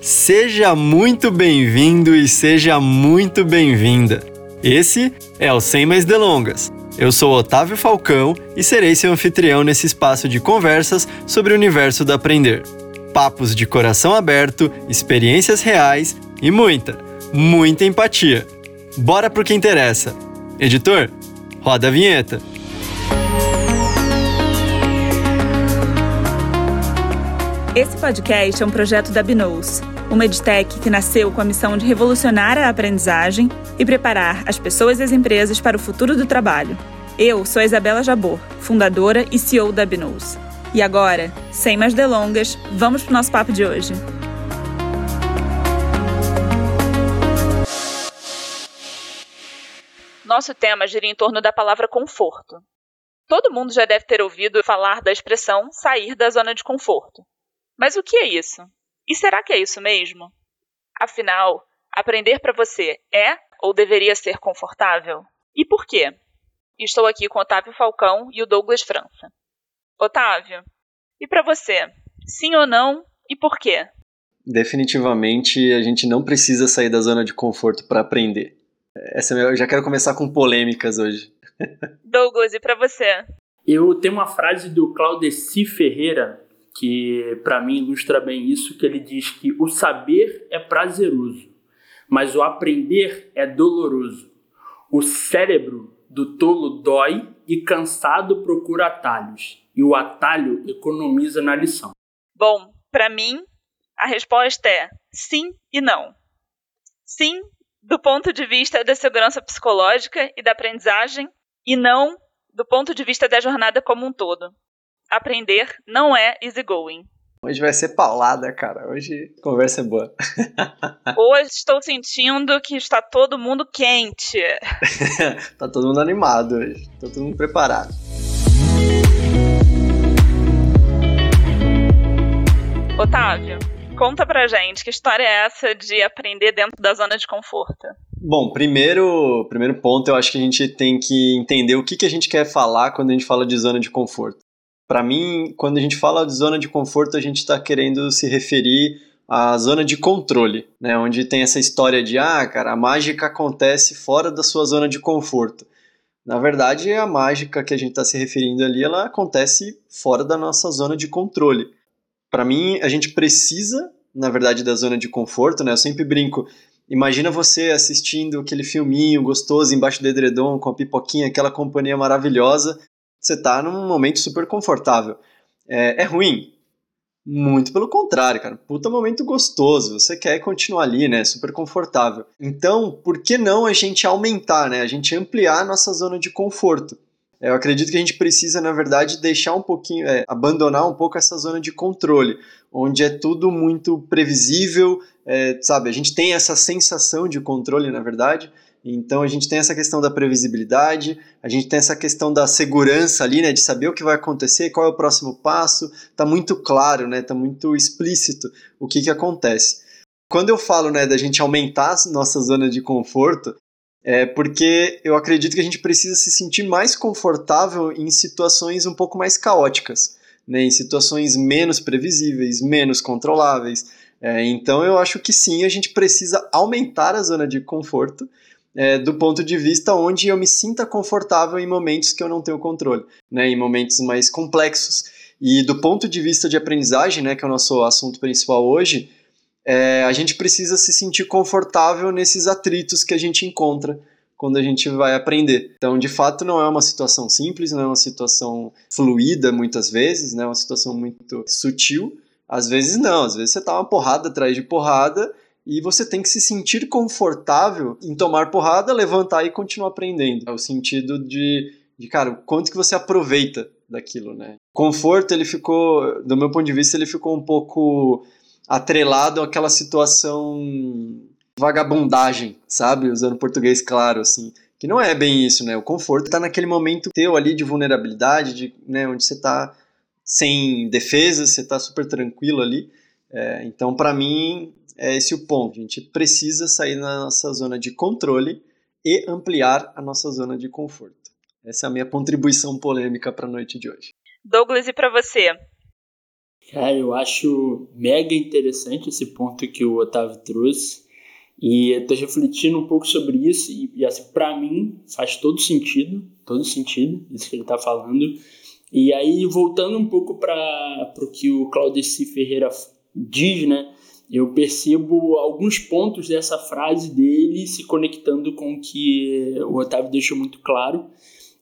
Seja muito bem-vindo e seja muito bem-vinda. Esse é o Sem Mais Delongas. Eu sou Otávio Falcão e serei seu anfitrião nesse espaço de conversas sobre o universo do aprender. Papos de coração aberto, experiências reais e muita, muita empatia. Bora pro que interessa. Editor, roda a vinheta. Esse podcast é um projeto da Binous, uma edtech que nasceu com a missão de revolucionar a aprendizagem e preparar as pessoas e as empresas para o futuro do trabalho. Eu sou a Isabela Jabor, fundadora e CEO da Binous. E agora, sem mais delongas, vamos para o nosso papo de hoje. Nosso tema gira em torno da palavra conforto. Todo mundo já deve ter ouvido falar da expressão sair da zona de conforto. Mas o que é isso? E será que é isso mesmo? Afinal, aprender para você é ou deveria ser confortável? E por quê? Estou aqui com Otávio Falcão e o Douglas França. Otávio, e para você? Sim ou não? E por quê? Definitivamente a gente não precisa sair da zona de conforto para aprender. Essa é eu já quero começar com polêmicas hoje. Douglas, e para você? Eu tenho uma frase do Claudeci Ferreira que para mim ilustra bem isso, que ele diz que o saber é prazeroso, mas o aprender é doloroso. O cérebro do tolo dói e cansado procura atalhos, e o atalho economiza na lição. Bom, para mim, a resposta é sim e não. Sim, do ponto de vista da segurança psicológica e da aprendizagem, e não do ponto de vista da jornada como um todo aprender não é easygoing. Hoje vai ser paulada, cara. Hoje a conversa é boa. Hoje estou sentindo que está todo mundo quente. tá todo mundo animado hoje. Tá todo mundo preparado. Otávio, conta pra gente que história é essa de aprender dentro da zona de conforto? Bom, primeiro, primeiro ponto, eu acho que a gente tem que entender o que, que a gente quer falar quando a gente fala de zona de conforto. Para mim, quando a gente fala de zona de conforto, a gente está querendo se referir à zona de controle, né? Onde tem essa história de, ah, cara, a mágica acontece fora da sua zona de conforto. Na verdade, a mágica que a gente está se referindo ali, ela acontece fora da nossa zona de controle. Para mim, a gente precisa, na verdade, da zona de conforto, né? Eu sempre brinco, Imagina você assistindo aquele filminho gostoso embaixo do edredom com a pipoquinha, aquela companhia maravilhosa, você está num momento super confortável. É, é, ruim? Muito pelo contrário, cara. Puta momento gostoso. Você quer continuar ali, né? Super confortável. Então, por que não a gente aumentar, né? A gente ampliar a nossa zona de conforto. Eu acredito que a gente precisa, na verdade, deixar um pouquinho, é, abandonar um pouco essa zona de controle, onde é tudo muito previsível, é, sabe? A gente tem essa sensação de controle, na verdade, então a gente tem essa questão da previsibilidade, a gente tem essa questão da segurança ali, né, de saber o que vai acontecer, qual é o próximo passo, tá muito claro, né, tá muito explícito o que que acontece. Quando eu falo, né, da gente aumentar a nossa zona de conforto, é porque eu acredito que a gente precisa se sentir mais confortável em situações um pouco mais caóticas, né, em situações menos previsíveis, menos controláveis. É, então eu acho que sim, a gente precisa aumentar a zona de conforto é, do ponto de vista onde eu me sinta confortável em momentos que eu não tenho controle, né, em momentos mais complexos. E do ponto de vista de aprendizagem, né, que é o nosso assunto principal hoje, é, a gente precisa se sentir confortável nesses atritos que a gente encontra quando a gente vai aprender. Então, de fato, não é uma situação simples, não é uma situação fluida muitas vezes, né, é uma situação muito sutil. Às vezes não, às vezes você tá uma porrada atrás de porrada e você tem que se sentir confortável em tomar porrada, levantar e continuar aprendendo. É o sentido de, de cara, quanto que você aproveita daquilo, né? Conforto, ele ficou, do meu ponto de vista, ele ficou um pouco atrelado àquela situação vagabundagem, sabe? Usando português claro, assim. Que não é bem isso, né? O conforto está naquele momento teu ali de vulnerabilidade, de, né, onde você está sem defesa, você está super tranquilo ali. É, então, para mim, é esse o ponto. A gente precisa sair da nossa zona de controle e ampliar a nossa zona de conforto. Essa é a minha contribuição polêmica para a noite de hoje. Douglas, e para você? Cara, eu acho mega interessante esse ponto que o Otávio trouxe. E eu tô refletindo um pouco sobre isso e, e assim, para mim faz todo sentido, todo sentido isso que ele tá falando. E aí, voltando um pouco para o que o Claudeci Ferreira diz, né? Eu percebo alguns pontos dessa frase dele se conectando com o que o Otávio deixou muito claro.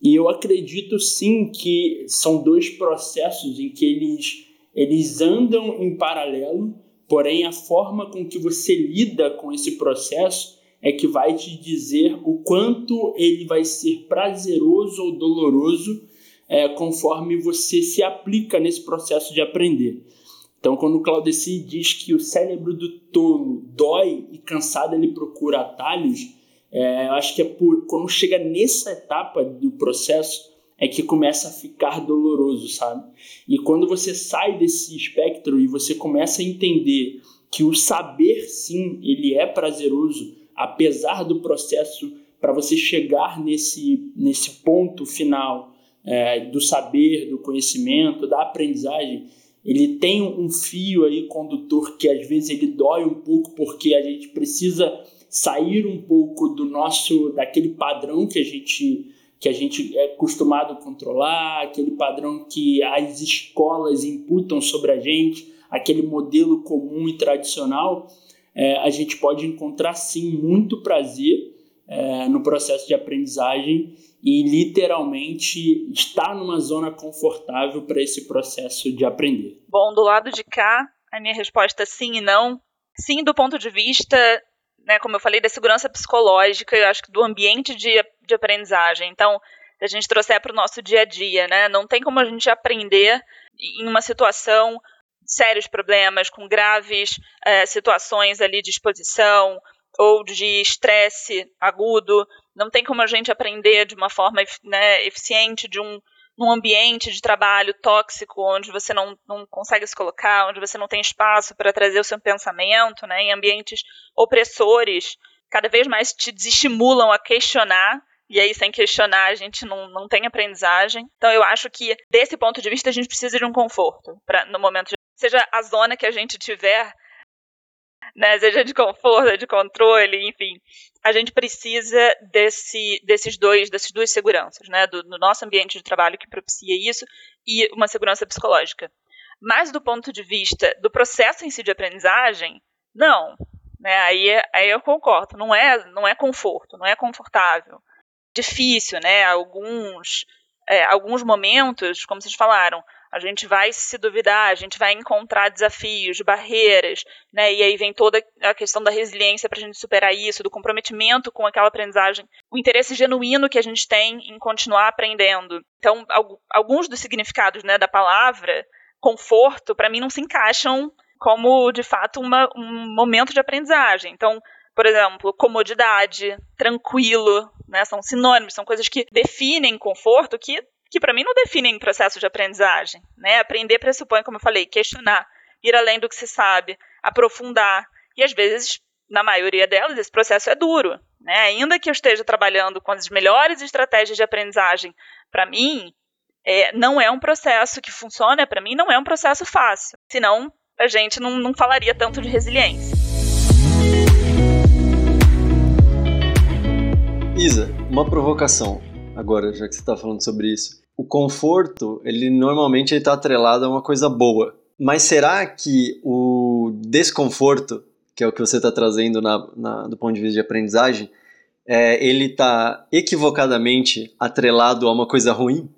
E eu acredito sim que são dois processos em que eles, eles andam em paralelo, porém a forma com que você lida com esse processo é que vai te dizer o quanto ele vai ser prazeroso ou doloroso é, conforme você se aplica nesse processo de aprender. Então, quando o Claudeci diz que o cérebro do tolo dói e cansado ele procura atalhos, é, eu acho que é por, quando chega nessa etapa do processo é que começa a ficar doloroso, sabe? E quando você sai desse espectro e você começa a entender que o saber, sim, ele é prazeroso, apesar do processo para você chegar nesse, nesse ponto final é, do saber, do conhecimento, da aprendizagem, ele tem um fio aí condutor que às vezes ele dói um pouco porque a gente precisa sair um pouco do nosso daquele padrão que a gente que a gente é acostumado a controlar, aquele padrão que as escolas imputam sobre a gente, aquele modelo comum e tradicional, é, a gente pode encontrar sim muito prazer é, no processo de aprendizagem e literalmente estar numa zona confortável para esse processo de aprender. Bom, do lado de cá, a minha resposta é sim e não. Sim, do ponto de vista, né, como eu falei, da segurança psicológica, eu acho que do ambiente de, de aprendizagem. Então, a gente trouxer para o nosso dia a dia, né? Não tem como a gente aprender em uma situação sérios problemas, com graves é, situações ali de exposição, ou de estresse agudo. Não tem como a gente aprender de uma forma né, eficiente de um num ambiente de trabalho tóxico, onde você não, não consegue se colocar, onde você não tem espaço para trazer o seu pensamento, né, em ambientes opressores, cada vez mais te desestimulam a questionar, e aí sem questionar a gente não, não tem aprendizagem. Então eu acho que, desse ponto de vista, a gente precisa de um conforto, no momento de, seja a zona que a gente tiver, né, seja de conforto, de controle, enfim, a gente precisa desse, desses dois, dessas duas seguranças, né, do, do nosso ambiente de trabalho que propicia isso e uma segurança psicológica. Mas do ponto de vista do processo em si de aprendizagem, não, né, aí, aí eu concordo, não é, não é conforto, não é confortável, difícil, né, alguns, é, alguns momentos, como vocês falaram, a gente vai se duvidar, a gente vai encontrar desafios, barreiras, né? E aí vem toda a questão da resiliência para a gente superar isso, do comprometimento com aquela aprendizagem, o interesse genuíno que a gente tem em continuar aprendendo. Então, alguns dos significados né, da palavra conforto, para mim, não se encaixam como, de fato, uma, um momento de aprendizagem. Então, por exemplo, comodidade, tranquilo, né, são sinônimos, são coisas que definem conforto que que para mim não definem processo de aprendizagem. Né? Aprender pressupõe, como eu falei, questionar, ir além do que se sabe, aprofundar. E às vezes, na maioria delas, esse processo é duro. Né? Ainda que eu esteja trabalhando com as melhores estratégias de aprendizagem, para mim, é, não é um processo que funciona, para mim, não é um processo fácil. Senão, a gente não, não falaria tanto de resiliência. Isa, uma provocação agora, já que você está falando sobre isso. O conforto, ele normalmente está atrelado a uma coisa boa. Mas será que o desconforto, que é o que você está trazendo na, na, do ponto de vista de aprendizagem, é, ele está equivocadamente atrelado a uma coisa ruim?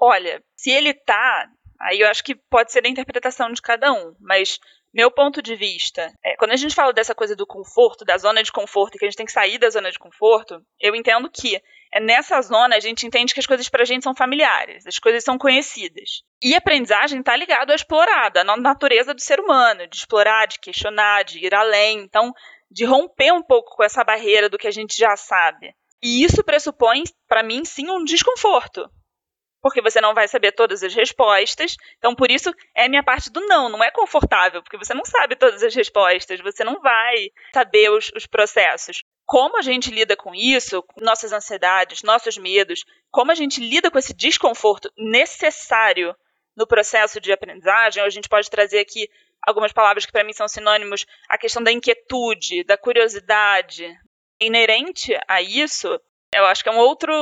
Olha, se ele está, aí eu acho que pode ser a interpretação de cada um, mas meu ponto de vista, é, quando a gente fala dessa coisa do conforto, da zona de conforto, que a gente tem que sair da zona de conforto, eu entendo que nessa zona a gente entende que as coisas para a gente são familiares, as coisas são conhecidas. E aprendizagem está ligado à explorada, à natureza do ser humano, de explorar, de questionar, de ir além. Então, de romper um pouco com essa barreira do que a gente já sabe. E isso pressupõe, para mim, sim, um desconforto porque você não vai saber todas as respostas. Então, por isso, é a minha parte do não. Não é confortável, porque você não sabe todas as respostas, você não vai saber os, os processos. Como a gente lida com isso, nossas ansiedades, nossos medos, como a gente lida com esse desconforto necessário no processo de aprendizagem, a gente pode trazer aqui algumas palavras que para mim são sinônimos, a questão da inquietude, da curiosidade, inerente a isso, eu acho que é um outro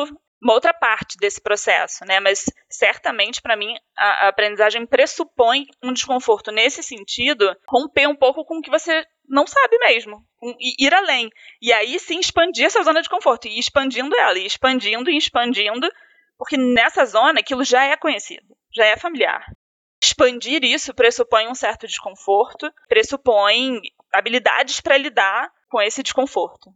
uma outra parte desse processo, né? Mas certamente para mim a, a, aprendizagem pressupõe um desconforto nesse sentido, romper um pouco com o que você não sabe mesmo, e ir além. E aí sim expandir essa zona de conforto, e expandindo ela, e expandindo e expandindo, porque nessa zona aquilo já é conhecido, já é familiar. Expandir isso pressupõe um certo desconforto, pressupõe habilidades para lidar com esse desconforto.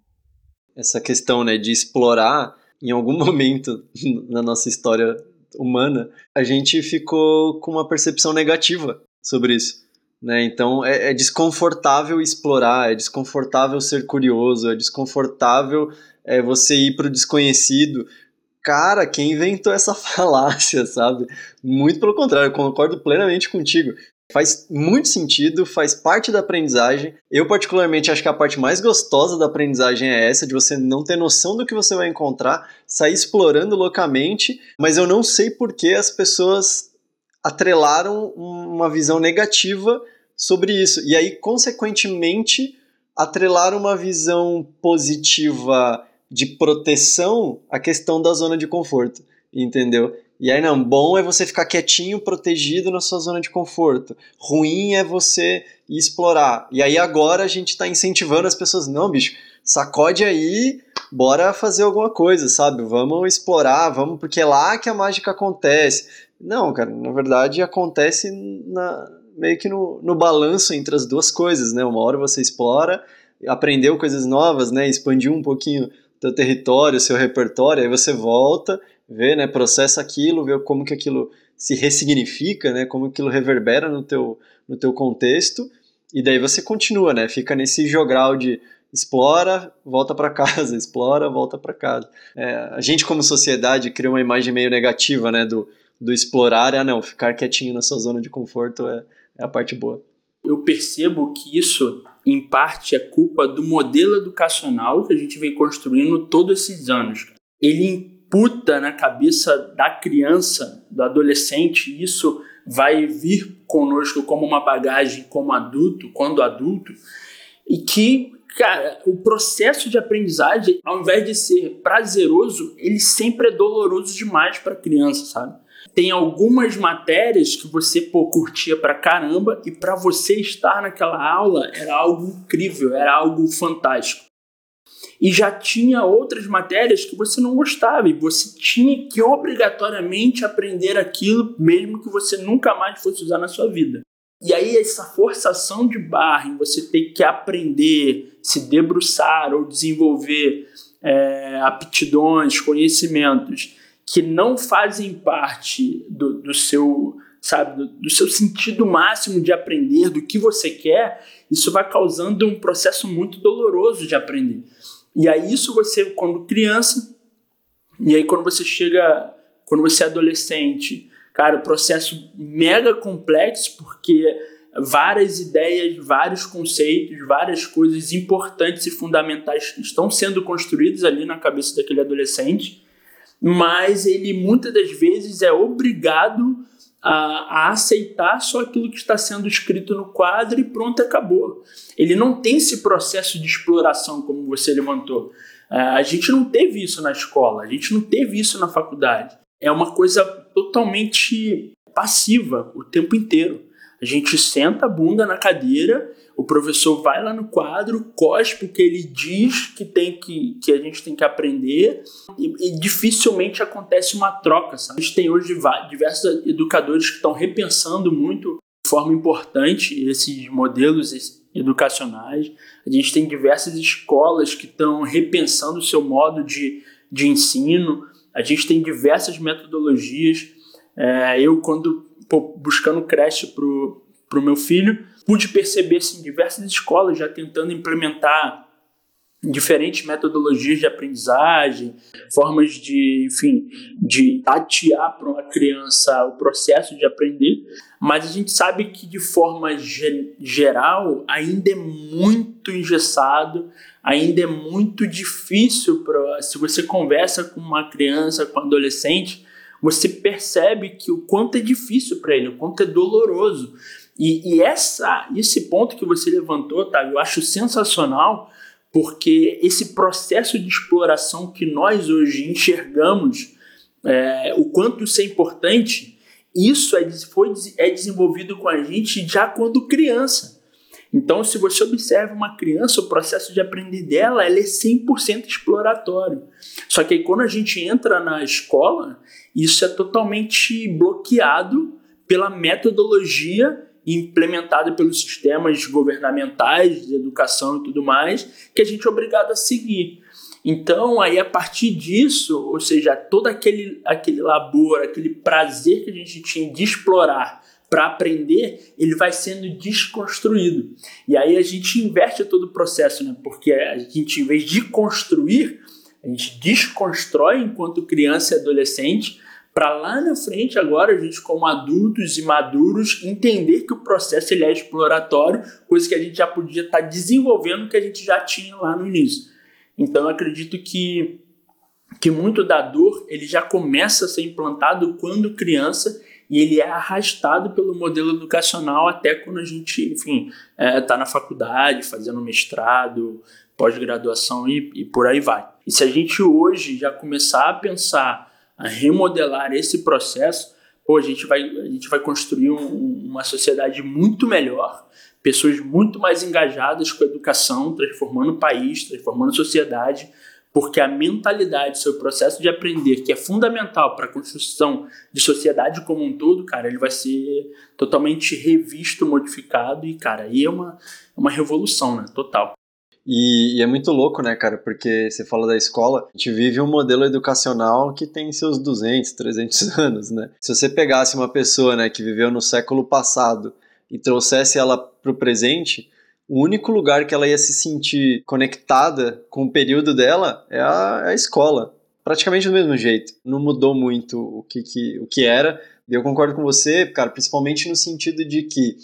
Essa questão né, de explorar em algum momento na nossa história humana, a gente ficou com uma percepção negativa sobre isso. Né? Então é, é desconfortável explorar, é desconfortável ser curioso, é desconfortável é, você ir para o desconhecido. Cara, quem inventou essa falácia, sabe? Muito pelo contrário, eu concordo plenamente contigo. Faz muito sentido, faz parte da aprendizagem. Eu, particularmente, acho que a parte mais gostosa da aprendizagem é essa, de você não ter noção do que você vai encontrar, sair explorando loucamente, mas eu não sei por que as pessoas atrelaram uma visão negativa sobre isso. E aí, consequentemente, atrelaram uma visão positiva de proteção à questão da zona de conforto, entendeu? E aí, não, bom é você ficar quietinho, protegido na sua zona de conforto. Ruim é você explorar. E aí agora a gente está incentivando as pessoas, não, bicho, sacode aí, bora fazer alguma coisa, sabe? Vamos explorar, vamos, porque é lá que a mágica acontece. Não, cara, na verdade acontece na, meio que no, no balanço entre as duas coisas, né? Uma hora você explora, aprendeu coisas novas, né? Expandiu um pouquinho teu território, seu repertório, aí você volta vê, né, processa aquilo, vê como que aquilo se ressignifica, né, como aquilo reverbera no teu, no teu contexto, e daí você continua, né, fica nesse jogral de explora, volta para casa, explora, volta para casa. É, a gente como sociedade cria uma imagem meio negativa, né, do, do explorar, ah não, ficar quietinho na sua zona de conforto é, é a parte boa. Eu percebo que isso, em parte, é culpa do modelo educacional que a gente vem construindo todos esses anos. Ele imputa na cabeça da criança, do adolescente, isso vai vir conosco como uma bagagem como adulto, quando adulto, e que, cara, o processo de aprendizagem, ao invés de ser prazeroso, ele sempre é doloroso demais para a criança, sabe? Tem algumas matérias que você pô, curtia pra caramba e para você estar naquela aula era algo incrível, era algo fantástico e já tinha outras matérias que você não gostava e você tinha que obrigatoriamente aprender aquilo, mesmo que você nunca mais fosse usar na sua vida. E aí, essa forçação de barra em você ter que aprender, se debruçar ou desenvolver é, aptidões, conhecimentos que não fazem parte do, do seu sabe, do, do, seu sentido máximo de aprender, do que você quer, isso vai causando um processo muito doloroso de aprender. E aí isso você, quando criança, e aí quando você chega, quando você é adolescente, cara, o processo mega complexo, porque várias ideias, vários conceitos, várias coisas importantes e fundamentais estão sendo construídas ali na cabeça daquele adolescente, mas ele muitas das vezes é obrigado a, a, aceitar só aquilo que está sendo escrito no quadro e pronto, acabou. Ele não tem esse processo de exploração como você levantou. É, a gente não teve isso na escola, a gente não teve isso na faculdade. É uma coisa totalmente passiva o tempo inteiro. A gente senta a bunda na cadeira, o professor vai lá no quadro, cospe o que ele diz que tem que, que a gente tem que aprender e, e dificilmente acontece uma troca. Sabe? A gente tem hoje diversos educadores que estão repensando muito de forma importante esses modelos educacionais. A gente tem diversas escolas que estão repensando o seu modo de, de ensino. A gente tem diversas metodologias. É, eu, quando buscando creche para o meu filho, pude perceber assim, diversas escolas já tentando implementar diferentes metodologias de aprendizagem, formas de, enfim, de tatear para uma criança o processo de aprender, mas a gente sabe que de forma ge geral ainda é muito engessado, ainda é muito difícil para se você conversa com uma criança, com um adolescente, você percebe que o quanto é difícil para ele, o quanto é doloroso. E, e, essa, esse ponto que você levantou, tá, eu acho sensacional, porque esse processo de exploração que nós hoje enxergamos, é, o quanto isso é importante, isso é, foi, é desenvolvido com a gente já quando criança. Então, se você observa uma criança, o processo de aprender dela ela é 100% exploratório. Só que aí, quando a gente entra na escola, isso é totalmente bloqueado pela metodologia implementada pelos sistemas governamentais de educação e tudo mais, que a gente é obrigado a seguir. Então, aí a partir disso, ou seja, todo aquele, aquele labor, aquele prazer que a gente tinha de explorar para aprender, ele vai sendo desconstruído. E aí a gente inverte todo o processo, né? porque a gente, em vez de construir, a gente desconstrói enquanto criança e adolescente, para lá na frente agora a gente como adultos e maduros entender que o processo ele é exploratório, coisa que a gente já podia estar tá desenvolvendo que a gente já tinha lá no início. Então eu acredito que que muito da dor ele já começa a ser implantado quando criança e ele é arrastado pelo modelo educacional até quando a gente, enfim, está é, tá na faculdade, fazendo mestrado, pós-graduação e, e por aí vai. E se a gente hoje já começar a pensar, a remodelar esse processo, pô, a gente vai, a gente vai construir um, uma sociedade muito melhor, pessoas muito mais engajadas com a educação, transformando o país, transformando a sociedade, porque a mentalidade, seu processo de aprender, que é fundamental para a construção de sociedade como um todo, cara, ele vai ser totalmente revisto, modificado e, cara, aí é uma, uma revolução, né? Total. E, e, é muito louco, né, cara? Porque você fala da escola, a gente vive um modelo educacional que tem seus 200, 300 anos, né? Se você pegasse uma pessoa, né, que viveu no século passado e trouxesse ela para o presente, o único lugar que ela ia se sentir conectada com o período dela é a, é a escola. Praticamente do mesmo jeito. Não mudou muito o que, que, o que era. E eu concordo com você, cara, principalmente no sentido de que,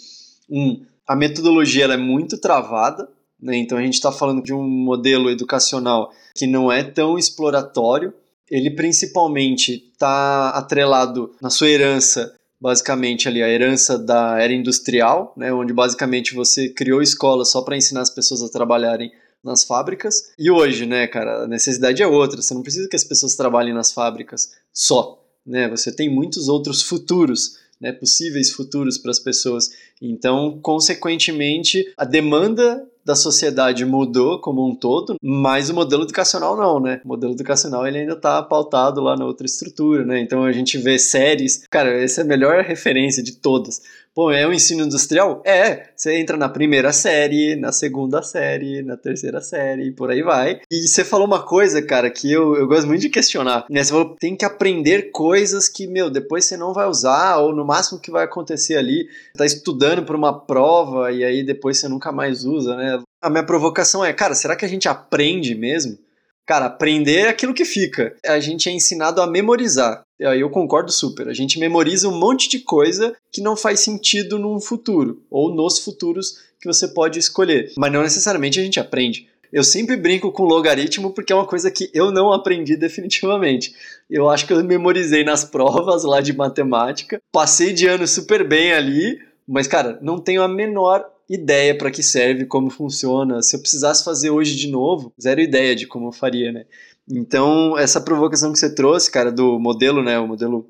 um, a metodologia ela é muito travada, né? então a gente está falando de um modelo educacional que não é tão exploratório. Ele principalmente está atrelado na sua herança basicamente ali a herança da era industrial, né, onde basicamente você criou escolas só para ensinar as pessoas a trabalharem nas fábricas. E hoje, né, cara, a necessidade é outra. Você não precisa que as pessoas trabalhem nas fábricas só, né? Você tem muitos outros futuros, né, possíveis futuros para as pessoas. Então, consequentemente, a demanda da sociedade mudou como um todo, mas o modelo educacional não, né? O modelo educacional ele ainda está pautado lá na outra estrutura, né? Então a gente vê séries, cara, essa é a melhor referência de todas. Pô, é um ensino industrial? É. Você entra na primeira série, na segunda série, na terceira série, por aí vai. E você falou uma coisa, cara, que eu, eu gosto muito de questionar. Né? Você falou, tem que aprender coisas que, meu, depois você não vai usar, ou no máximo que vai acontecer ali, tá estudando para uma prova e aí depois você nunca mais usa, né? A minha provocação é, cara, será que a gente aprende mesmo? Cara, aprender é aquilo que fica. A gente é ensinado a memorizar. Eu concordo super. A gente memoriza um monte de coisa que não faz sentido num futuro, ou nos futuros que você pode escolher. Mas não necessariamente a gente aprende. Eu sempre brinco com logaritmo porque é uma coisa que eu não aprendi definitivamente. Eu acho que eu memorizei nas provas lá de matemática, passei de ano super bem ali, mas cara, não tenho a menor ideia para que serve, como funciona. Se eu precisasse fazer hoje de novo, zero ideia de como eu faria, né? Então, essa provocação que você trouxe, cara, do modelo, né? O modelo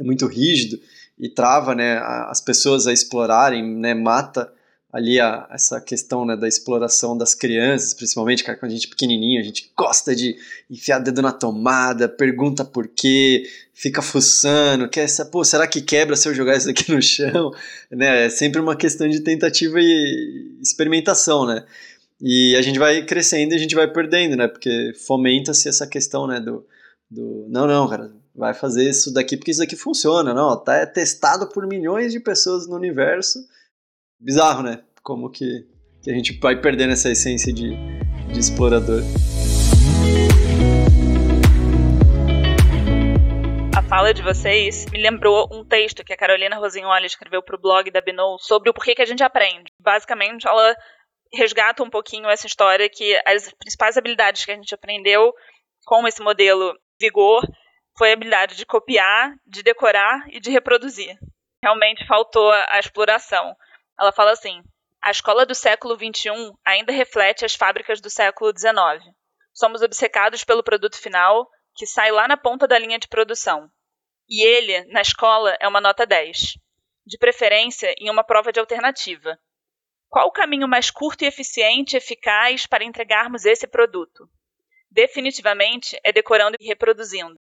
é muito rígido e trava, né, as pessoas a explorarem, né, mata ali a, essa questão né, da exploração das crianças, principalmente cara, quando a gente é pequenininho, a gente gosta de enfiar dedo na tomada, pergunta por quê, fica fuçando, quer essa, pô, será que quebra se eu jogar isso aqui no chão? Né, é sempre uma questão de tentativa e experimentação, né? E a gente vai crescendo e a gente vai perdendo, né? Porque fomenta-se essa questão, né, do, do não, não, cara, vai fazer isso daqui porque isso daqui funciona, não, tá testado por milhões de pessoas no universo bizarro, né? Como que, que a gente vai perdendo essa essência de, de explorador. A fala de vocês me lembrou um texto que a Carolina Rosignoli escreveu para o blog da Binou sobre o porquê que a gente aprende. Basicamente, ela resgata um pouquinho essa história que as principais habilidades que a gente aprendeu com esse modelo vigor foi a habilidade de copiar, de decorar e de reproduzir. Realmente faltou a exploração. Ela fala assim: a escola do século XXI ainda reflete as fábricas do século XIX. Somos obcecados pelo produto final, que sai lá na ponta da linha de produção. E ele, na escola, é uma nota 10. De preferência em uma prova de alternativa. Qual o caminho mais curto e eficiente e eficaz para entregarmos esse produto? Definitivamente é decorando e reproduzindo.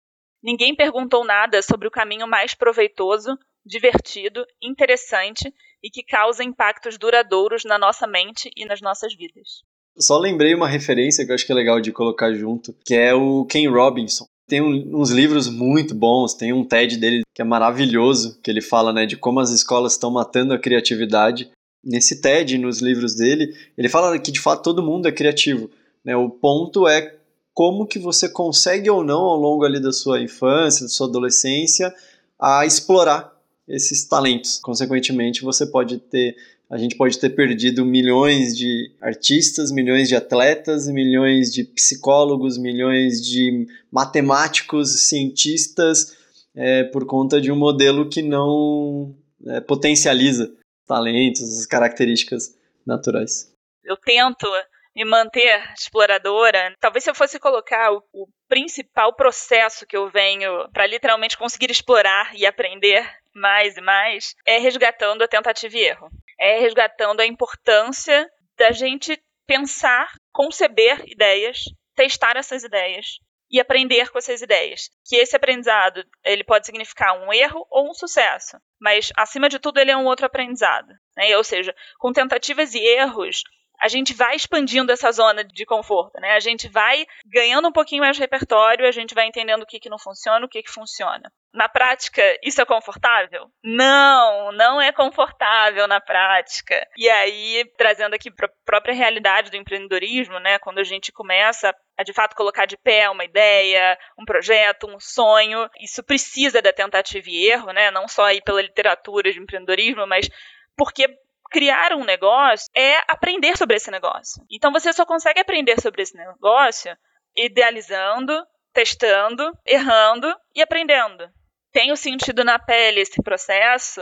Ninguém perguntou nada sobre o caminho mais proveitoso, divertido, interessante e que causa impactos duradouros na nossa mente e nas nossas vidas. Só lembrei uma referência que eu acho que é legal de colocar junto, que é o Ken Robinson. Tem um, uns livros muito bons, tem um TED dele que é maravilhoso, que ele fala né, de como as escolas estão matando a criatividade. Nesse TED, nos livros dele, ele fala que de fato todo mundo é criativo. Né? O ponto é como que você consegue ou não ao longo ali da sua infância, da sua adolescência, a explorar esses talentos. Consequentemente, você pode ter a gente pode ter perdido milhões de artistas, milhões de atletas, milhões de psicólogos, milhões de matemáticos, cientistas, é, por conta de um modelo que não é, potencializa talentos, as características naturais. Eu tento me manter exploradora. Talvez se eu fosse colocar o, o principal processo que eu venho para literalmente conseguir explorar e aprender mais e mais, é resgatando a tentativa e erro. É resgatando a importância da gente pensar, conceber ideias, testar essas ideias e aprender com essas ideias. Que esse aprendizado, ele pode significar um erro ou um sucesso, mas acima de tudo ele é um outro aprendizado. Né? Ou seja, com tentativas e erros, a gente vai expandindo essa zona de conforto, né? A gente vai ganhando um pouquinho mais de repertório, a gente vai entendendo o que, que não funciona, o que, que funciona. Na prática, isso é confortável? Não, não é confortável na prática. E aí, trazendo aqui para a própria realidade do empreendedorismo, né? Quando a gente começa a de fato colocar de pé uma ideia, um projeto, um sonho, isso precisa da tentativa e erro, né? Não só aí pela literatura de empreendedorismo, mas porque criar um negócio é aprender sobre esse negócio. Então você só consegue aprender sobre esse negócio idealizando, testando, errando e aprendendo. Tenho sentido na pele esse processo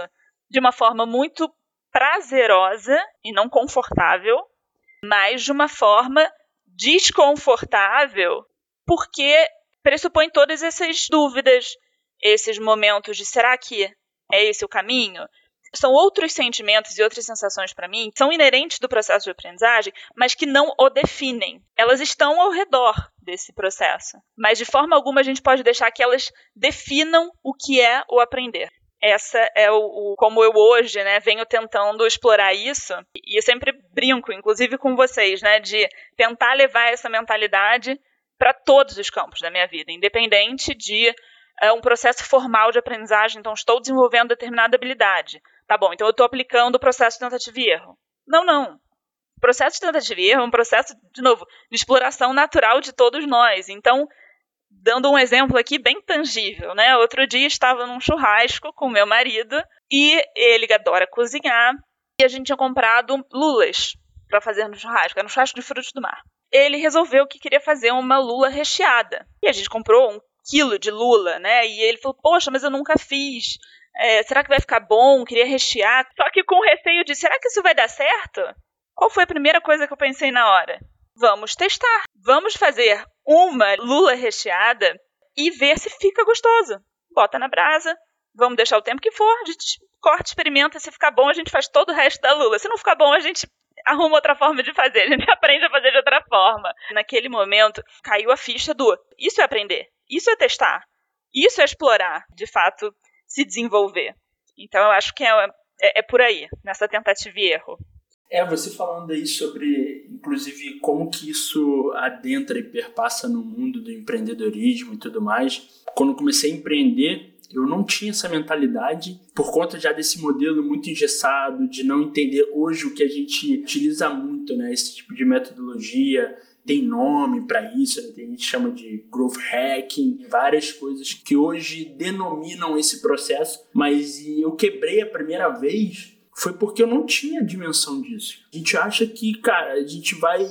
de uma forma muito prazerosa e não confortável, mas de uma forma desconfortável, porque pressupõe todas essas dúvidas, esses momentos de será que é esse o caminho? São outros sentimentos e outras sensações para mim, são inerentes do processo de aprendizagem, mas que não o definem. Elas estão ao redor desse processo, mas de forma alguma a gente pode deixar que elas definam o que é o aprender. Essa é o, o como eu hoje, né, venho tentando explorar isso e eu sempre brinco, inclusive com vocês, né, de tentar levar essa mentalidade para todos os campos da minha vida, independente de é um processo formal de aprendizagem, então estou desenvolvendo determinada habilidade. Tá bom, então eu estou aplicando o processo de tentativa e erro. Não, não. O processo de tentativa e erro é um processo, de novo, de exploração natural de todos nós. Então, dando um exemplo aqui bem tangível, né? Outro dia estava num churrasco com meu marido e ele adora cozinhar e a gente tinha comprado lulas para fazer no churrasco, era um churrasco de frutos do mar. Ele resolveu que queria fazer uma lula recheada. E a gente comprou um quilo de lula, né? E ele falou, poxa, mas eu nunca fiz é, será que vai ficar bom? Queria rechear. Só que com receio de, será que isso vai dar certo? Qual foi a primeira coisa que eu pensei na hora? Vamos testar. Vamos fazer uma lula recheada e ver se fica gostoso. Bota na brasa, vamos deixar o tempo que for, a gente corta, experimenta, se ficar bom a gente faz todo o resto da lula. Se não ficar bom a gente arruma outra forma de fazer, a gente aprende a fazer de outra forma. Naquele momento caiu a ficha do isso é aprender, isso é testar, isso é explorar, de fato, se desenvolver. Então eu acho que é, é, é por aí, nessa tentativa e erro. É, você falando aí sobre, inclusive, como que isso adentra e perpassa no mundo do empreendedorismo e tudo mais. Quando comecei a empreender, eu não tinha essa mentalidade por conta já desse modelo muito engessado, de não entender hoje o que a gente utiliza muito, né? Esse tipo de metodologia, tem nome para isso, tem gente chama de growth hacking, várias coisas que hoje denominam esse processo, mas eu quebrei a primeira vez foi porque eu não tinha dimensão disso. A gente acha que, cara, a gente vai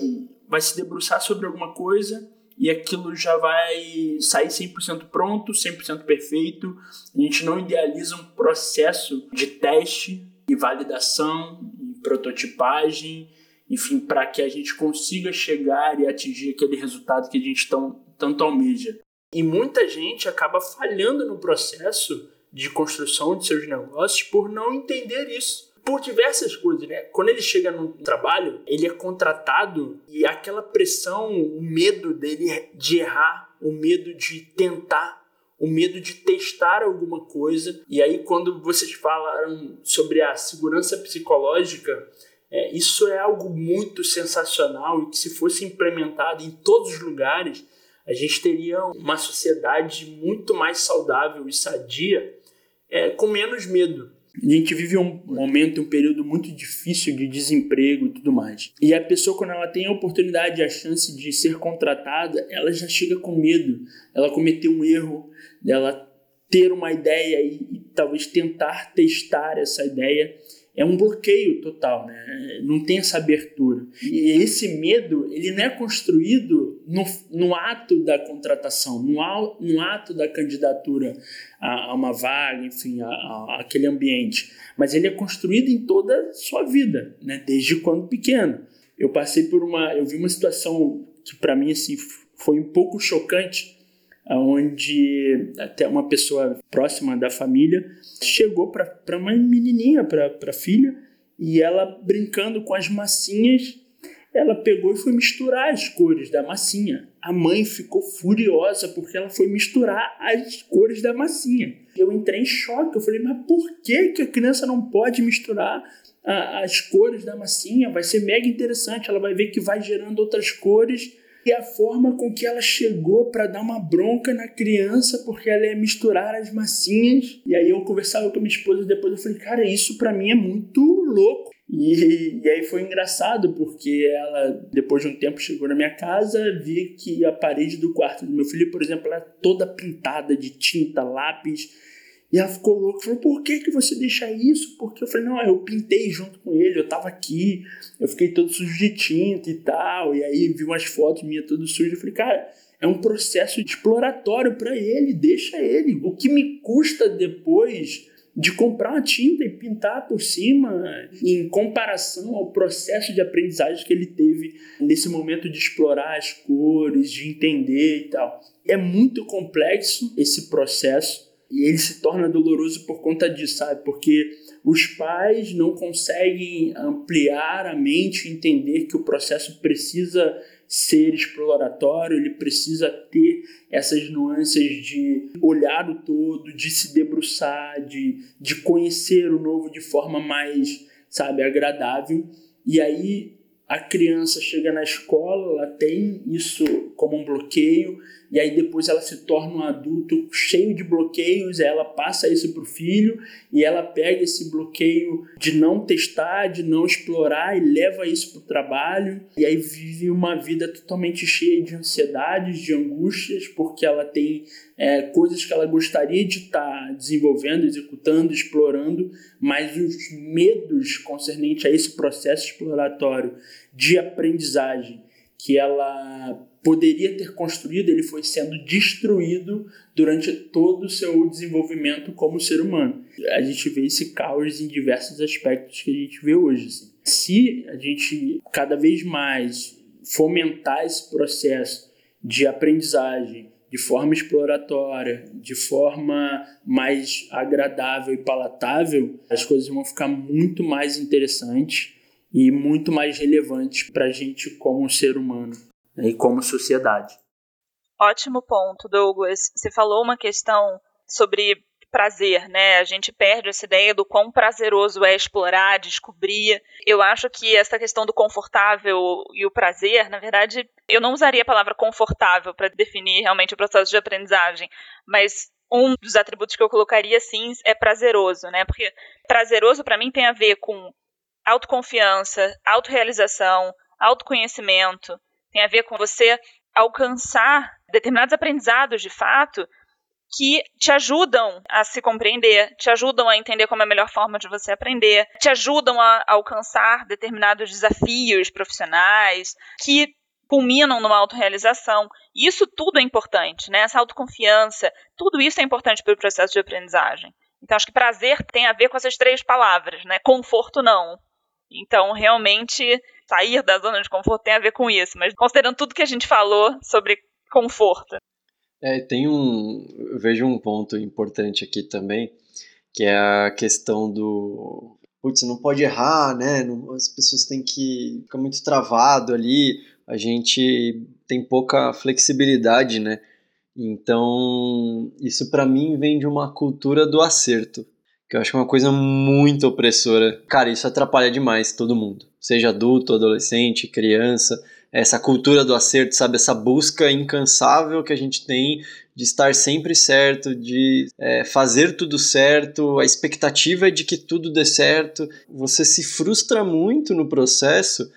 vai se debruçar sobre alguma coisa e aquilo já vai sair 100% pronto, 100% perfeito. A gente não idealiza um processo de teste e validação e prototipagem, enfim, para que a gente consiga chegar e atingir aquele resultado que a gente tão, tanto almeja. E muita gente acaba falhando no processo de construção de seus negócios por não entender isso por diversas coisas, né? Quando ele chega no trabalho, ele é contratado e aquela pressão, o medo dele de errar, o medo de tentar, o medo de testar alguma coisa. E aí, quando vocês falaram sobre a segurança psicológica, é, isso é algo muito sensacional e que, se fosse implementado em todos os lugares, a gente teria uma sociedade muito mais saudável e sadia, é, com menos medo. A gente vive um momento, um período muito difícil de desemprego e tudo mais. E a pessoa, quando ela tem a oportunidade, a chance de ser contratada, ela já chega com medo. Ela cometeu um erro, ela ter uma ideia e, e talvez tentar testar essa ideia é um bloqueio total, né? Não tem essa abertura. E esse medo, ele não é construído no, no ato da contratação, no, no ato da candidatura a, a uma vaga, enfim, a, a, aquele ambiente. Mas ele é construído em toda a sua vida, né? Desde quando pequeno. Eu passei por uma, eu vi uma situação que para mim assim foi um pouco chocante onde até uma pessoa próxima da família chegou para uma menininha, para filha, e ela brincando com as massinhas, ela pegou e foi misturar as cores da massinha. A mãe ficou furiosa porque ela foi misturar as cores da massinha. Eu entrei em choque, eu falei, mas por que, que a criança não pode misturar a, as cores da massinha? Vai ser mega interessante, ela vai ver que vai gerando outras cores e a forma com que ela chegou para dar uma bronca na criança porque ela ia misturar as massinhas. E aí eu conversava com a minha esposa depois eu falei, cara, isso para mim é muito louco. E, e aí foi engraçado porque ela, depois de um tempo, chegou na minha casa, vi que a parede do quarto do meu filho, por exemplo, era toda pintada de tinta, lápis e ela ficou louca, falou, por que, que você deixa isso? Porque eu falei, não, eu pintei junto com ele, eu tava aqui, eu fiquei todo sujo de tinta e tal, e aí vi umas fotos minhas todo sujo, eu falei, cara, é um processo exploratório para ele, deixa ele. O que me custa depois de comprar uma tinta e pintar por cima, em comparação ao processo de aprendizagem que ele teve nesse momento de explorar as cores, de entender e tal. É muito complexo esse processo e ele se torna doloroso por conta disso, sabe? Porque os pais não conseguem ampliar a mente, entender que o processo precisa ser exploratório, ele precisa ter essas nuances de olhar o todo, de se debruçar, de, de conhecer o novo de forma mais, sabe, agradável. E aí a criança chega na escola, ela tem isso como um bloqueio, e aí depois ela se torna um adulto cheio de bloqueios, ela passa isso para o filho e ela pega esse bloqueio de não testar, de não explorar e leva isso para o trabalho. E aí vive uma vida totalmente cheia de ansiedades, de angústias, porque ela tem é, coisas que ela gostaria de estar tá desenvolvendo, executando, explorando, mas os medos concernentes a esse processo exploratório de aprendizagem que ela poderia ter construído, ele foi sendo destruído durante todo o seu desenvolvimento como ser humano. A gente vê esse caos em diversos aspectos que a gente vê hoje. Assim. Se a gente cada vez mais fomentar esse processo de aprendizagem de forma exploratória, de forma mais agradável e palatável, as coisas vão ficar muito mais interessantes e muito mais relevantes para a gente como ser humano e como sociedade. Ótimo ponto, Douglas. Você falou uma questão sobre prazer, né? A gente perde essa ideia do quão prazeroso é explorar, descobrir. Eu acho que essa questão do confortável e o prazer, na verdade, eu não usaria a palavra confortável para definir realmente o processo de aprendizagem, mas um dos atributos que eu colocaria sim é prazeroso, né? Porque prazeroso para mim tem a ver com autoconfiança, autorrealização, autoconhecimento, tem a ver com você alcançar determinados aprendizados de fato que te ajudam a se compreender, te ajudam a entender como é a melhor forma de você aprender, te ajudam a alcançar determinados desafios profissionais, que culminam numa autorrealização. Isso tudo é importante, né? Essa autoconfiança, tudo isso é importante para o processo de aprendizagem. Então, acho que prazer tem a ver com essas três palavras, né? Conforto não. Então, realmente, sair da zona de conforto tem a ver com isso. Mas considerando tudo que a gente falou sobre conforto. É, tem um. Eu vejo um ponto importante aqui também, que é a questão do. Putz, não pode errar, né? As pessoas têm que ficar muito travado ali. A gente tem pouca flexibilidade, né? Então, isso para mim vem de uma cultura do acerto, que eu acho é uma coisa muito opressora. Cara, isso atrapalha demais todo mundo, seja adulto, adolescente, criança. Essa cultura do acerto, sabe? Essa busca incansável que a gente tem de estar sempre certo, de é, fazer tudo certo, a expectativa é de que tudo dê certo. Você se frustra muito no processo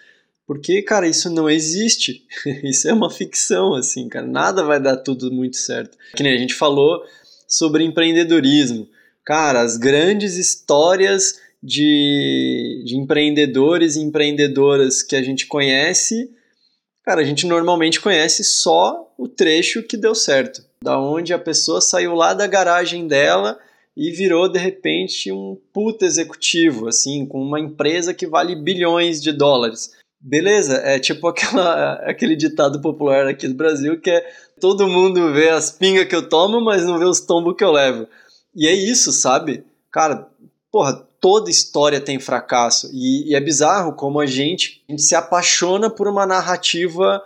porque, cara, isso não existe. isso é uma ficção, assim, cara. Nada vai dar tudo muito certo. Que nem a gente falou sobre empreendedorismo. Cara, as grandes histórias de, de empreendedores e empreendedoras que a gente conhece, cara, a gente normalmente conhece só o trecho que deu certo. Da onde a pessoa saiu lá da garagem dela e virou de repente um puta executivo, assim, com uma empresa que vale bilhões de dólares. Beleza, é tipo aquela, aquele ditado popular aqui do Brasil que é todo mundo vê as pingas que eu tomo, mas não vê os tombos que eu levo. E é isso, sabe? Cara, porra, toda história tem fracasso. E, e é bizarro como a gente, a gente se apaixona por uma narrativa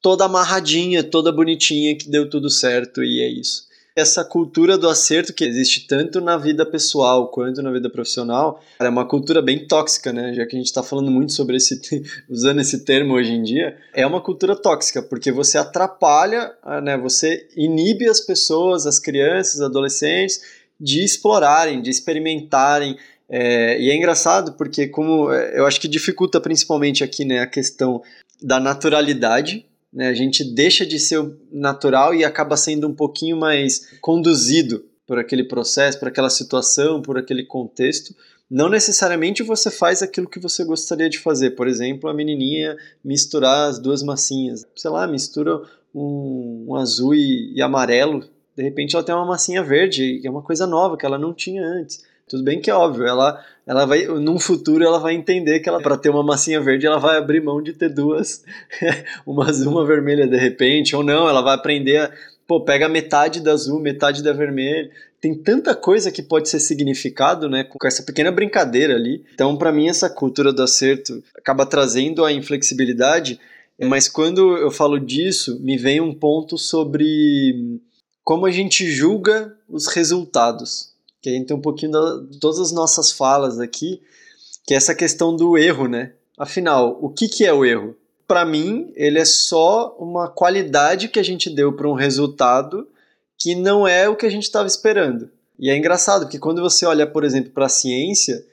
toda amarradinha, toda bonitinha, que deu tudo certo e é isso essa cultura do acerto que existe tanto na vida pessoal quanto na vida profissional é uma cultura bem tóxica, né? Já que a gente está falando muito sobre esse, usando esse termo hoje em dia, é uma cultura tóxica porque você atrapalha, né? Você inibe as pessoas, as crianças, adolescentes de explorarem, de experimentarem. É, e é engraçado porque como é, eu acho que dificulta principalmente aqui, né, a questão da naturalidade né? A gente deixa de ser natural e acaba sendo um pouquinho mais conduzido por aquele processo, por aquela situação, por aquele contexto. Não necessariamente você faz aquilo que você gostaria de fazer. Por exemplo, a menininha misturar as duas massinhas. Sei lá, mistura um, um azul e, e amarelo. De repente ela tem uma massinha verde, que é uma coisa nova que ela não tinha antes. Tudo bem que é óbvio, ela, ela vai, num futuro ela vai entender que ela para ter uma massinha verde ela vai abrir mão de ter duas, uma azul, uma vermelha de repente, ou não, ela vai aprender a, pô, pega metade da azul, metade da vermelha. Tem tanta coisa que pode ser significado, né, com essa pequena brincadeira ali. Então, para mim essa cultura do acerto acaba trazendo a inflexibilidade, mas quando eu falo disso, me vem um ponto sobre como a gente julga os resultados que a gente tem um pouquinho de todas as nossas falas aqui, que é essa questão do erro, né? Afinal, o que, que é o erro? Para mim, ele é só uma qualidade que a gente deu para um resultado que não é o que a gente estava esperando. E é engraçado, porque quando você olha, por exemplo, para a ciência,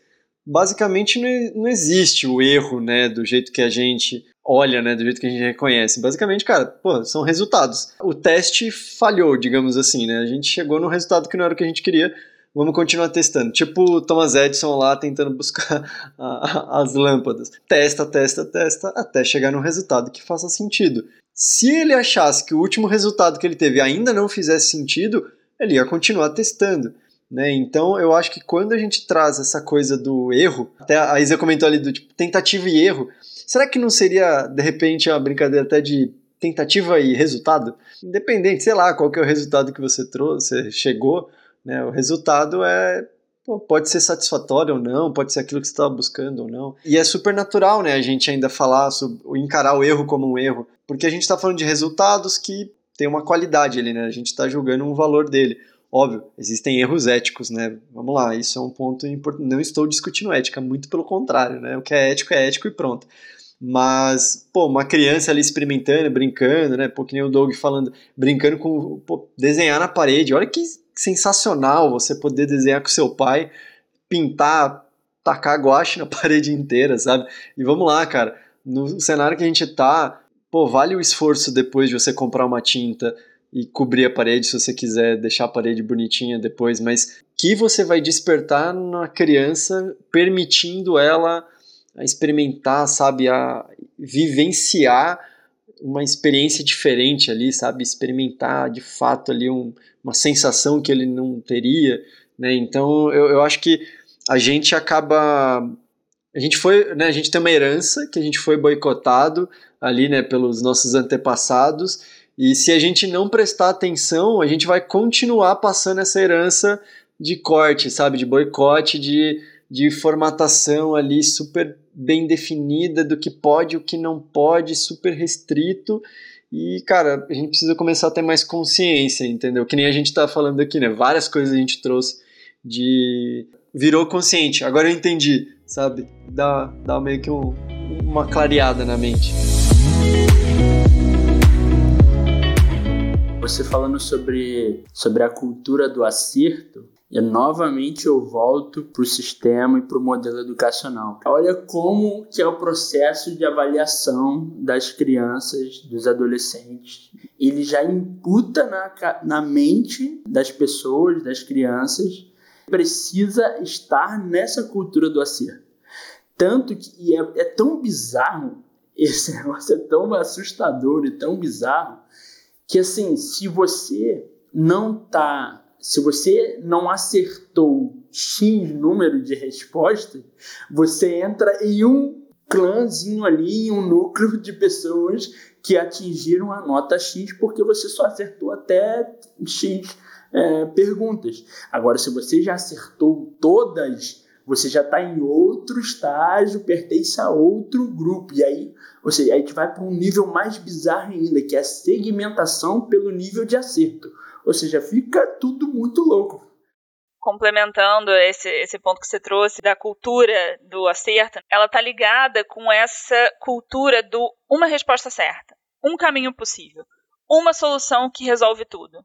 basicamente não, existe o erro, né, do jeito que a gente olha, né, do jeito que a gente reconhece. Basicamente, cara, pô, são resultados. O teste falhou, digamos assim, né? A gente chegou no resultado que não era o que a gente queria, vamos continuar testando. Tipo Thomas Edison lá tentando buscar a, as lâmpadas. Testa, testa, testa, até chegar num resultado que faça sentido. Se ele achasse que o último resultado que ele teve ainda não fizesse sentido, ele ia continuar testando. Né? Então eu acho que quando a gente traz essa coisa do erro, até a Isa comentou ali do tipo, tentativa e erro, será que não seria de repente uma brincadeira até de tentativa e resultado? Independente, sei lá, qual que é o resultado que você trouxe, chegou, né? O resultado é pô, pode ser satisfatório ou não, pode ser aquilo que você estava buscando ou não. E é super natural, né, a gente ainda falar sobre encarar o erro como um erro, porque a gente está falando de resultados que tem uma qualidade ali, né? A gente está julgando um valor dele. Óbvio, existem erros éticos, né? Vamos lá, isso é um ponto importante. Não estou discutindo ética, muito pelo contrário, né? O que é ético é ético e pronto. Mas, pô, uma criança ali experimentando, brincando, né? Pô, que nem o Doug falando, brincando com. Pô, desenhar na parede. Olha que sensacional você poder desenhar com seu pai, pintar, tacar guache na parede inteira, sabe? E vamos lá, cara, no cenário que a gente tá, pô, vale o esforço depois de você comprar uma tinta e cobrir a parede se você quiser deixar a parede bonitinha depois, mas que você vai despertar na criança permitindo ela experimentar, sabe, a vivenciar uma experiência diferente ali, sabe? Experimentar de fato ali um, uma sensação que ele não teria, né? Então eu, eu acho que a gente acaba. A gente foi, né, a gente tem uma herança que a gente foi boicotado ali, né, pelos nossos antepassados, e se a gente não prestar atenção, a gente vai continuar passando essa herança de corte, sabe, de boicote, de, de formatação ali super bem definida do que pode e o que não pode, super restrito. E, cara, a gente precisa começar a ter mais consciência, entendeu? Que nem a gente tá falando aqui, né? Várias coisas a gente trouxe de. Virou consciente, agora eu entendi, sabe? Dá, dá meio que um, uma clareada na mente. Você falando sobre, sobre a cultura do acerto, e novamente eu volto para o sistema e para o modelo educacional. Olha como que é o processo de avaliação das crianças, dos adolescentes. Ele já imputa na, na mente das pessoas, das crianças, precisa estar nessa cultura do acerto. Tanto que é, é tão bizarro, esse negócio é tão assustador e tão bizarro, que assim, se você não está se você não acertou X número de respostas, você entra em um clãzinho ali, em um núcleo de pessoas que atingiram a nota X porque você só acertou até X é, perguntas. Agora, se você já acertou todas, você já está em outro estágio, pertence a outro grupo. E aí, ou seja, a gente vai para um nível mais bizarro ainda, que é a segmentação pelo nível de acerto. Ou seja, fica tudo muito louco. Complementando esse, esse ponto que você trouxe da cultura do acerto, ela está ligada com essa cultura do uma resposta certa, um caminho possível, uma solução que resolve tudo.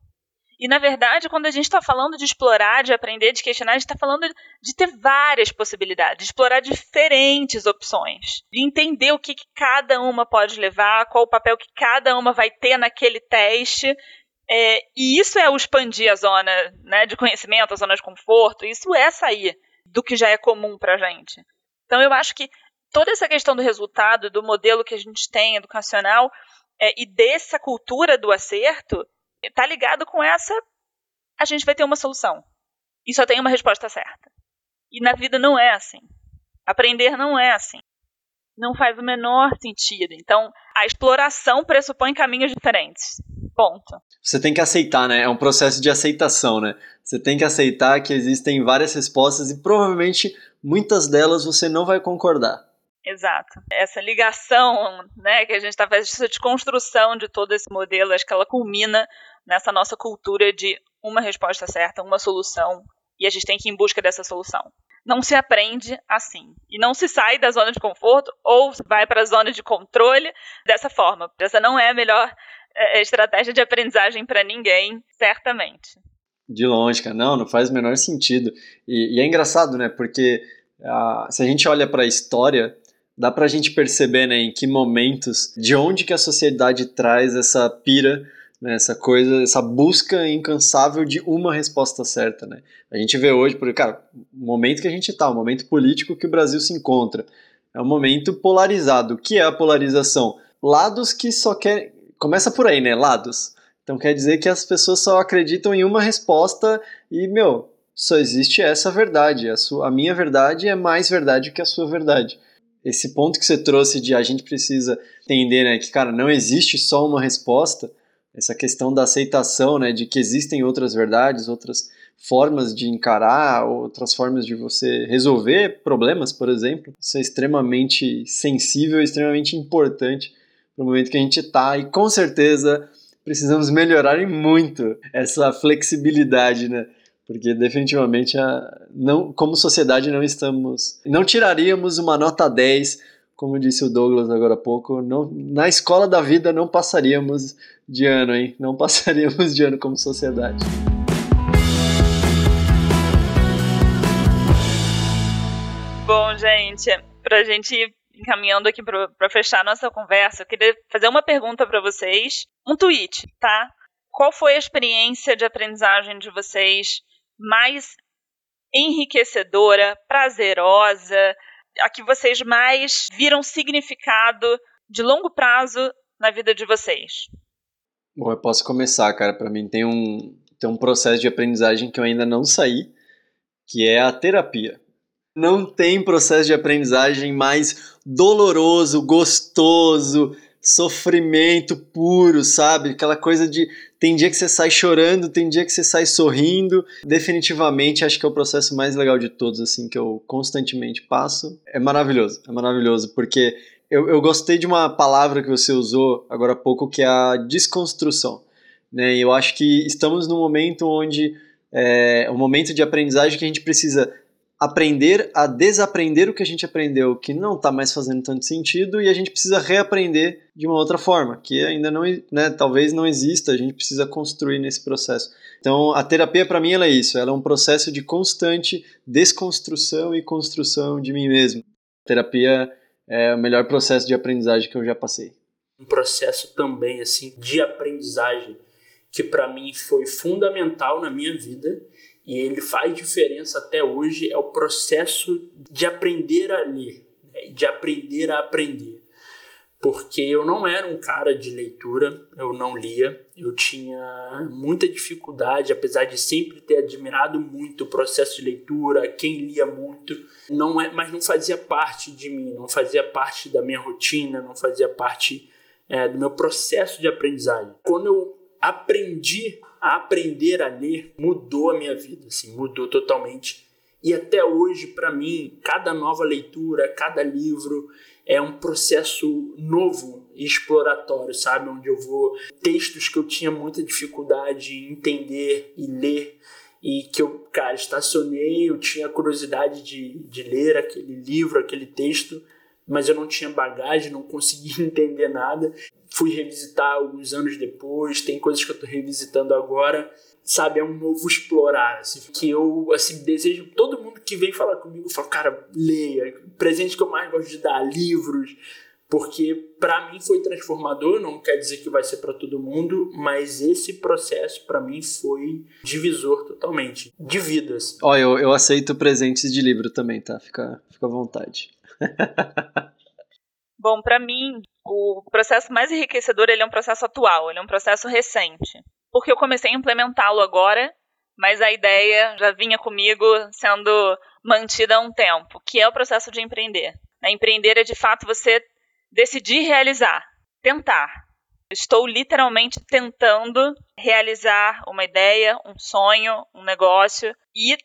E, na verdade, quando a gente está falando de explorar, de aprender, de questionar, a gente está falando de ter várias possibilidades, de explorar diferentes opções, de entender o que, que, cada uma pode levar, qual o papel que cada uma vai ter naquele teste, é, e isso é o expandir a zona né, de conhecimento, a zona de conforto, isso é sair do que já é comum para a gente. Então eu acho que toda essa questão do resultado, do modelo que a gente tem educacional é, e dessa cultura do acerto, está ligado com essa. A gente vai ter uma solução. E só tem uma resposta certa. E na vida não é assim. Aprender não é assim. Não faz o menor sentido. Então, a exploração pressupõe caminhos diferentes. Ponto. Você tem que aceitar, né? É um processo de aceitação, né? Você tem que aceitar que existem várias respostas e provavelmente muitas delas você não vai concordar. Exato. Essa ligação, né, que a gente está fazendo, essa desconstrução de todo esse modelo, acho que ela culmina nessa nossa cultura de uma resposta certa, uma solução, e a gente tem que ir em busca dessa solução. Não se aprende assim. E não se sai da zona de conforto ou vai para a zona de controle dessa forma. Essa não é a melhor é, é estratégia de aprendizagem para ninguém, certamente. De longe, cara. Não, não faz o menor sentido. E, e é engraçado, né? Porque uh, se a gente olha para a história, dá para a gente perceber né, em que momentos, de onde que a sociedade traz essa pira, né, essa coisa, essa busca incansável de uma resposta certa. Né? A gente vê hoje, porque, cara, o momento que a gente está, o momento político que o Brasil se encontra, é um momento polarizado. O que é a polarização? Lados que só querem começa por aí, né? Lados. Então quer dizer que as pessoas só acreditam em uma resposta e, meu, só existe essa verdade. A, sua, a minha verdade é mais verdade que a sua verdade. Esse ponto que você trouxe de a gente precisa entender, né, que, cara, não existe só uma resposta, essa questão da aceitação, né, de que existem outras verdades, outras formas de encarar, outras formas de você resolver problemas, por exemplo. Isso é extremamente sensível, extremamente importante no momento que a gente está e com certeza precisamos melhorar muito essa flexibilidade, né? Porque definitivamente a, não, como sociedade não estamos, não tiraríamos uma nota 10, como disse o Douglas agora há pouco, não, na escola da vida não passaríamos de ano, hein? Não passaríamos de ano como sociedade. Bom, gente, pra gente encaminhando aqui para fechar nossa conversa, eu queria fazer uma pergunta para vocês. Um tweet, tá? Qual foi a experiência de aprendizagem de vocês mais enriquecedora, prazerosa, a que vocês mais viram significado de longo prazo na vida de vocês? Bom, eu posso começar, cara. Para mim tem um, tem um processo de aprendizagem que eu ainda não saí, que é a terapia. Não tem processo de aprendizagem mais doloroso, gostoso, sofrimento puro, sabe? Aquela coisa de tem dia que você sai chorando, tem dia que você sai sorrindo. Definitivamente acho que é o processo mais legal de todos, assim, que eu constantemente passo. É maravilhoso, é maravilhoso, porque eu, eu gostei de uma palavra que você usou agora há pouco, que é a desconstrução. Né? Eu acho que estamos num momento onde é um momento de aprendizagem que a gente precisa aprender a desaprender o que a gente aprendeu que não está mais fazendo tanto sentido e a gente precisa reaprender de uma outra forma, que ainda não, né, talvez não exista, a gente precisa construir nesse processo. Então, a terapia para mim ela é isso, ela é um processo de constante desconstrução e construção de mim mesmo. A terapia é o melhor processo de aprendizagem que eu já passei. Um processo também assim de aprendizagem que para mim foi fundamental na minha vida e ele faz diferença até hoje é o processo de aprender a ler, né? de aprender a aprender. Porque eu não era um cara de leitura, eu não lia, eu tinha muita dificuldade, apesar de sempre ter admirado muito o processo de leitura, quem lia muito, não é, mas não fazia parte de mim, não fazia parte da minha rotina, não fazia parte é, do meu processo de aprendizagem. Quando eu aprendi a aprender a ler mudou a minha vida, assim, mudou totalmente. E até hoje, para mim, cada nova leitura, cada livro é um processo novo e exploratório, sabe? Onde eu vou textos que eu tinha muita dificuldade em entender e ler e que eu, cara, estacionei, eu tinha curiosidade de, de ler aquele livro, aquele texto, mas eu não tinha bagagem, não conseguia entender nada fui revisitar alguns anos depois, tem coisas que eu tô revisitando agora, sabe, é um novo explorar, assim, que eu, assim, desejo, todo mundo que vem falar comigo, fala, cara, leia, presente que eu mais gosto de dar, livros, porque para mim foi transformador, não quer dizer que vai ser para todo mundo, mas esse processo para mim foi divisor totalmente, de vidas. Ó, eu, eu aceito presentes de livro também, tá? Fica, fica à vontade. Bom, para mim, o processo mais enriquecedor ele é um processo atual, ele é um processo recente. Porque eu comecei a implementá-lo agora, mas a ideia já vinha comigo sendo mantida há um tempo, que é o processo de empreender. Né, empreender é de fato você decidir realizar, tentar. Estou literalmente tentando realizar uma ideia, um sonho, um negócio, e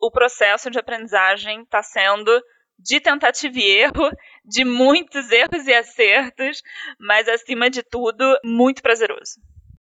o processo de aprendizagem está sendo de tentativa e erro, de muitos erros e acertos, mas acima de tudo, muito prazeroso.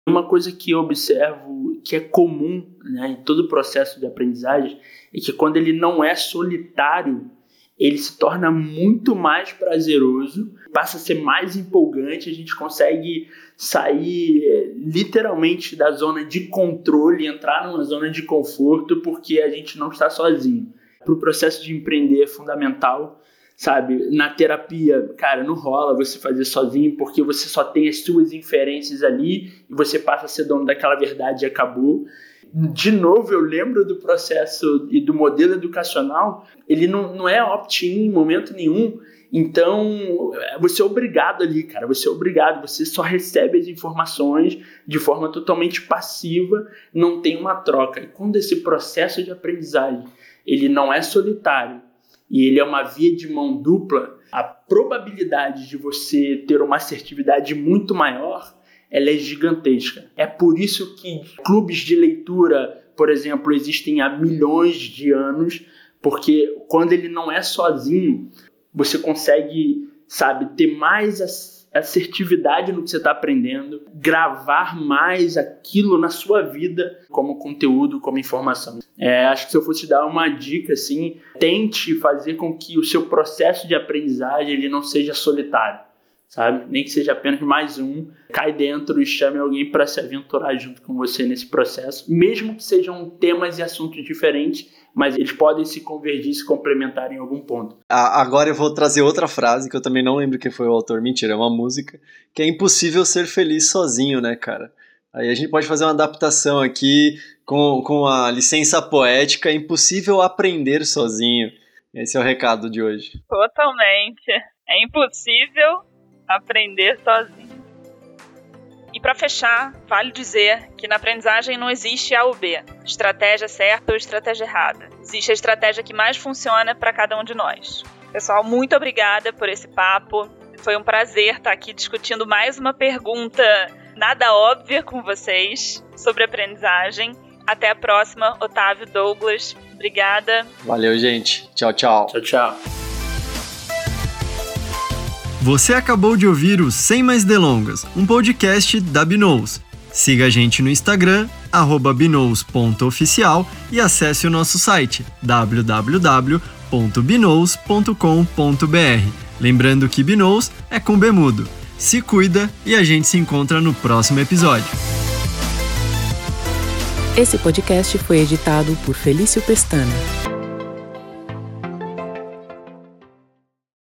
Uma coisa que eu observo que é comum né, em todo o processo de aprendizagem é que quando ele não é solitário, ele se torna muito mais prazeroso, passa a ser mais empolgante, a gente consegue sair é, literalmente da zona de controle, entrar numa zona de conforto, porque a gente não está sozinho para o processo de empreender é fundamental, sabe? Na terapia, cara, não rola você fazer sozinho porque você só tem as suas inferências ali e você passa a ser dono daquela verdade e acabou. De novo, eu lembro do processo e do modelo educacional, ele não, não é opt-in em momento nenhum. Então, você é obrigado ali, cara. Você é obrigado. Você só recebe as informações de forma totalmente passiva, não tem uma troca. E quando esse processo de aprendizagem ele não é solitário e ele é uma via de mão dupla, a probabilidade de você ter uma assertividade muito maior ela é gigantesca. É por isso que clubes de leitura, por exemplo, existem há milhões de anos, porque quando ele não é sozinho, você consegue, sabe, ter mais assertividade no que você está aprendendo, gravar mais aquilo na sua vida como conteúdo, como informação. É, acho que se eu fosse dar uma dica, assim, tente fazer com que o seu processo de aprendizagem ele não seja solitário, sabe? Nem que seja apenas mais um, cai dentro e chame alguém para se aventurar junto com você nesse processo, mesmo que sejam temas e assuntos diferentes mas eles podem se convergir, se complementar em algum ponto. Agora eu vou trazer outra frase que eu também não lembro quem foi o autor, mentira, é uma música, que é impossível ser feliz sozinho, né, cara? Aí a gente pode fazer uma adaptação aqui com, com a licença poética, é impossível aprender sozinho. Esse é o recado de hoje. Totalmente. É impossível aprender sozinho. para fechar, vale dizer que na aprendizagem não existe A ou B, estratégia certa ou estratégia errada. Existe a estratégia que mais funciona para cada um de nós. Pessoal, muito obrigada por esse papo. Foi um prazer estar aqui discutindo mais uma pergunta nada óbvia com vocês sobre aprendizagem. Até a próxima, Otávio Douglas. Obrigada. Valeu, gente. Tchau, tchau. Tchau, tchau. Você acabou de ouvir o Sem Mais Delongas, um podcast da Binous. Siga a gente no Instagram, binous.oficial e acesse o nosso site www.binous.com.br. Lembrando que Binous é com Bemudo. Se cuida e a gente se encontra no próximo episódio. Esse podcast foi editado por Felício Pestana.